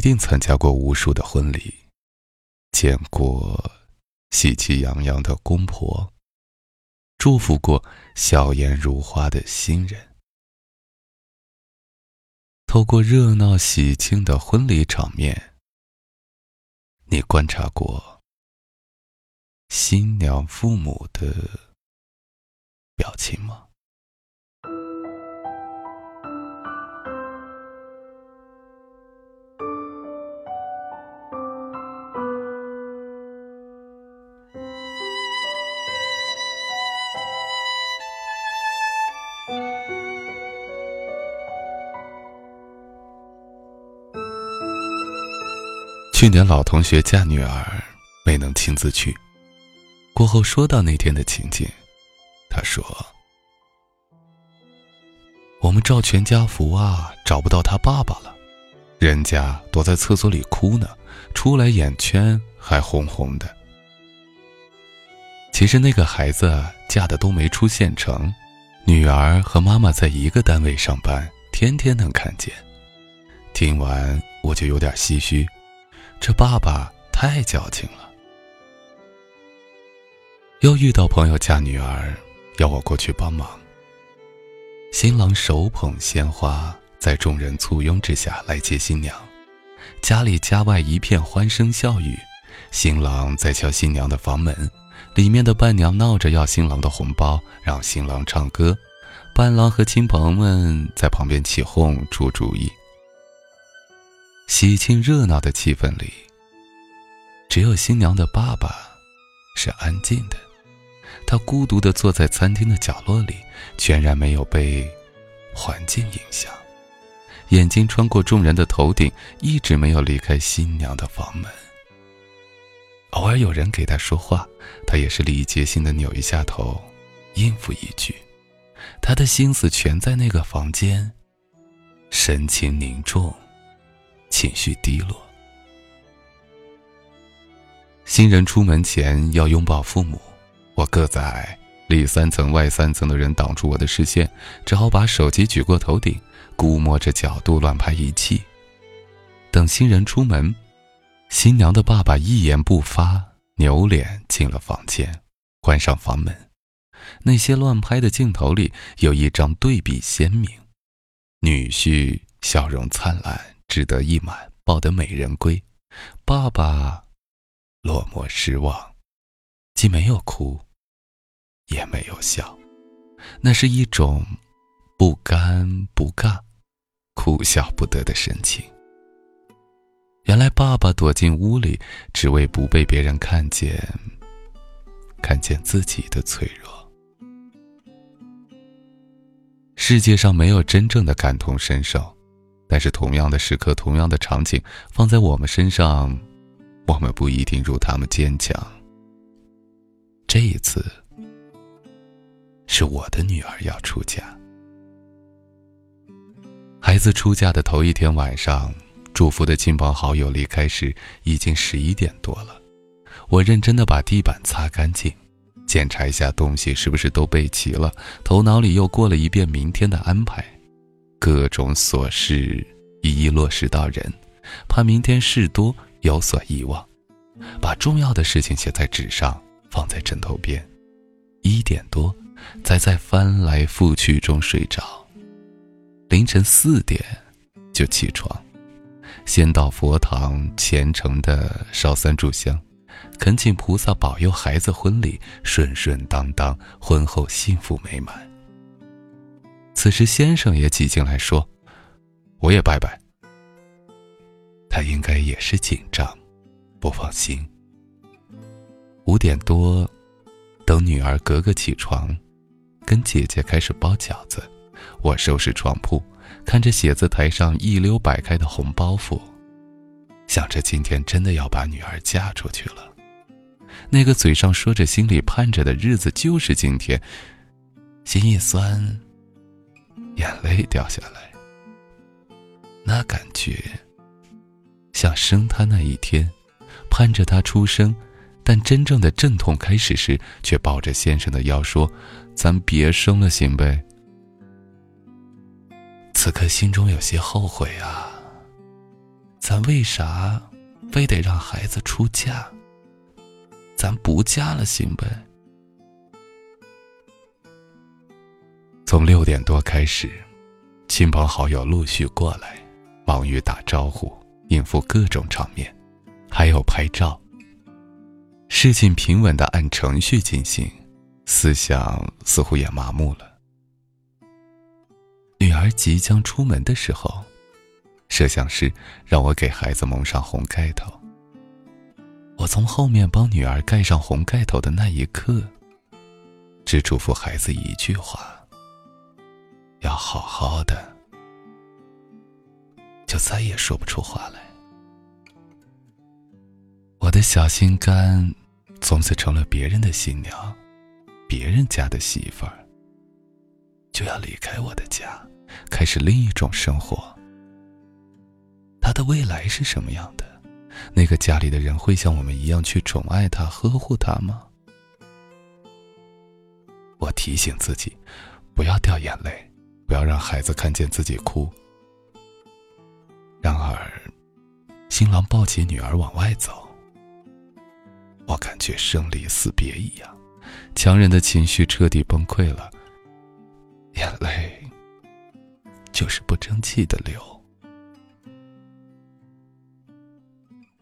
一定参加过无数的婚礼，见过喜气洋洋的公婆，祝福过笑颜如花的新人。透过热闹喜庆的婚礼场面，你观察过新娘父母的表情吗？去年老同学嫁女儿，没能亲自去。过后说到那天的情景，他说：“我们照全家福啊，找不到他爸爸了，人家躲在厕所里哭呢，出来眼圈还红红的。其实那个孩子嫁的都没出县城，女儿和妈妈在一个单位上班，天天能看见。听完我就有点唏嘘。”这爸爸太矫情了。又遇到朋友嫁女儿，要我过去帮忙。新郎手捧鲜花，在众人簇拥之下来接新娘，家里家外一片欢声笑语。新郎在敲新娘的房门，里面的伴娘闹着要新郎的红包，让新郎唱歌。伴郎和亲朋们在旁边起哄出主意。喜庆热闹的气氛里，只有新娘的爸爸是安静的。他孤独地坐在餐厅的角落里，全然没有被环境影响，眼睛穿过众人的头顶，一直没有离开新娘的房门。偶尔有人给他说话，他也是礼节性的扭一下头，应付一句。他的心思全在那个房间，神情凝重。情绪低落。新人出门前要拥抱父母，我个子矮，里三层外三层的人挡住我的视线，只好把手机举过头顶，估摸着角度乱拍一气。等新人出门，新娘的爸爸一言不发，扭脸进了房间，关上房门。那些乱拍的镜头里有一张对比鲜明，女婿笑容灿烂。志得意满，抱得美人归。爸爸落寞失望，既没有哭，也没有笑，那是一种不甘不尬、哭笑不得的神情。原来爸爸躲进屋里，只为不被别人看见，看见自己的脆弱。世界上没有真正的感同身受。但是，同样的时刻，同样的场景，放在我们身上，我们不一定如他们坚强。这一次，是我的女儿要出嫁。孩子出嫁的头一天晚上，祝福的亲朋好友离开时，已经十一点多了。我认真的把地板擦干净，检查一下东西是不是都备齐了，头脑里又过了一遍明天的安排。各种琐事一一落实到人，怕明天事多有所遗忘，把重要的事情写在纸上，放在枕头边。一点多，才在翻来覆去中睡着。凌晨四点就起床，先到佛堂虔诚的烧三炷香，恳请菩萨保佑孩子婚礼顺顺当当，婚后幸福美满。此时，先生也挤进来说：“我也拜拜。”他应该也是紧张，不放心。五点多，等女儿格格起床，跟姐姐开始包饺子。我收拾床铺，看着写字台上一溜摆开的红包袱，想着今天真的要把女儿嫁出去了。那个嘴上说着、心里盼着的日子就是今天，心一酸。眼泪掉下来，那感觉像生他那一天，盼着他出生，但真正的阵痛开始时，却抱着先生的腰说：“咱别生了，行呗。”此刻心中有些后悔啊，咱为啥非得让孩子出嫁？咱不嫁了行呗？从六点多开始，亲朋好友陆续过来，忙于打招呼，应付各种场面，还有拍照。事情平稳的按程序进行，思想似乎也麻木了。女儿即将出门的时候，摄像师让我给孩子蒙上红盖头。我从后面帮女儿盖上红盖头的那一刻，只嘱咐孩子一句话：要好好的，就再也说不出话来。我的小心肝，从此成了别人的新娘，别人家的媳妇儿，就要离开我的家，开始另一种生活。他的未来是什么样的？那个家里的人会像我们一样去宠爱他、呵护他吗？我提醒自己，不要掉眼泪，不要让孩子看见自己哭。然而，新郎抱起女儿往外走，我感觉生离死别一样，强忍的情绪彻底崩溃了，眼泪就是不争气的流。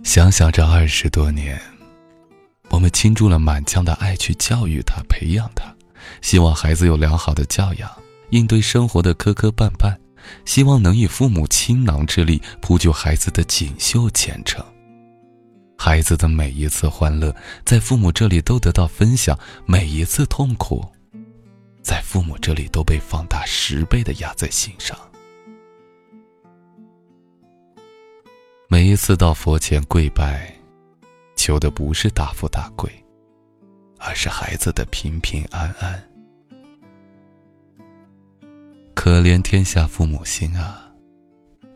想想这二十多年，我们倾注了满腔的爱去教育他、培养他，希望孩子有良好的教养，应对生活的磕磕绊绊，希望能以父母倾囊之力铺就孩子的锦绣前程。孩子的每一次欢乐，在父母这里都得到分享；每一次痛苦，在父母这里都被放大十倍的压在心上。每一次到佛前跪拜，求的不是大富大贵，而是孩子的平平安安。可怜天下父母心啊！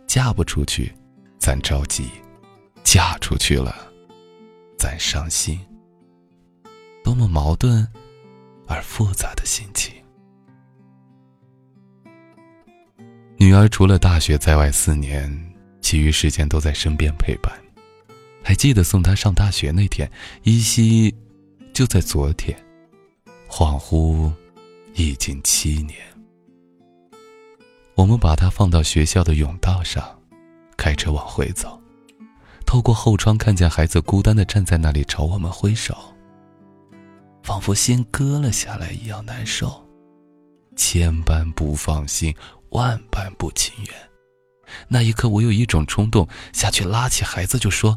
嫁不出去，咱着急；嫁出去了，咱伤心。多么矛盾而复杂的心情。女儿除了大学在外四年。其余时间都在身边陪伴，还记得送她上大学那天，依稀就在昨天，恍惚已经七年。我们把他放到学校的甬道上，开车往回走，透过后窗看见孩子孤单的站在那里朝我们挥手，仿佛心割了下来一样难受，千般不放心，万般不情愿。那一刻，我有一种冲动，下去拉起孩子就说：“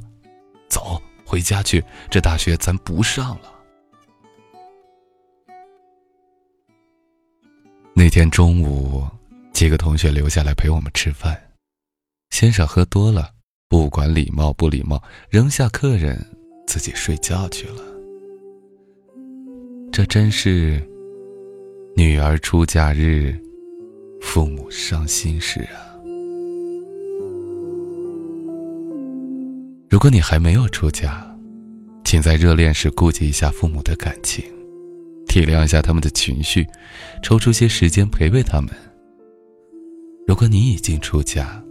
走，回家去，这大学咱不上了。”那天中午，几个同学留下来陪我们吃饭，先生喝多了，不管礼貌不礼貌，扔下客人，自己睡觉去了。这真是女儿出嫁日，父母伤心事啊。如果你还没有出嫁，请在热恋时顾及一下父母的感情，体谅一下他们的情绪，抽出些时间陪陪他们。如果你已经出嫁，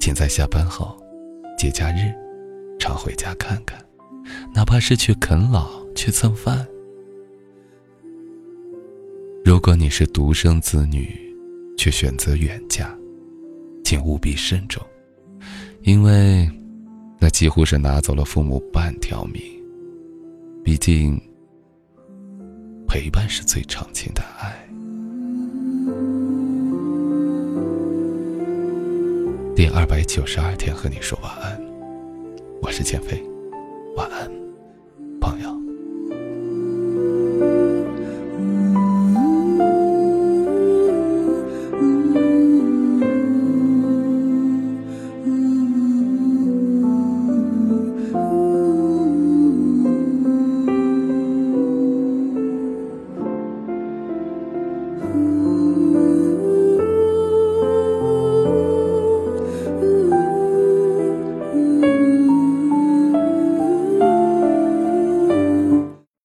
请在下班后、节假日常回家看看，哪怕是去啃老、去蹭饭。如果你是独生子女，却选择远嫁，请务必慎重，因为。那几乎是拿走了父母半条命。毕竟，陪伴是最长情的爱。第二百九十二天和你说晚安。我是减肥，晚安。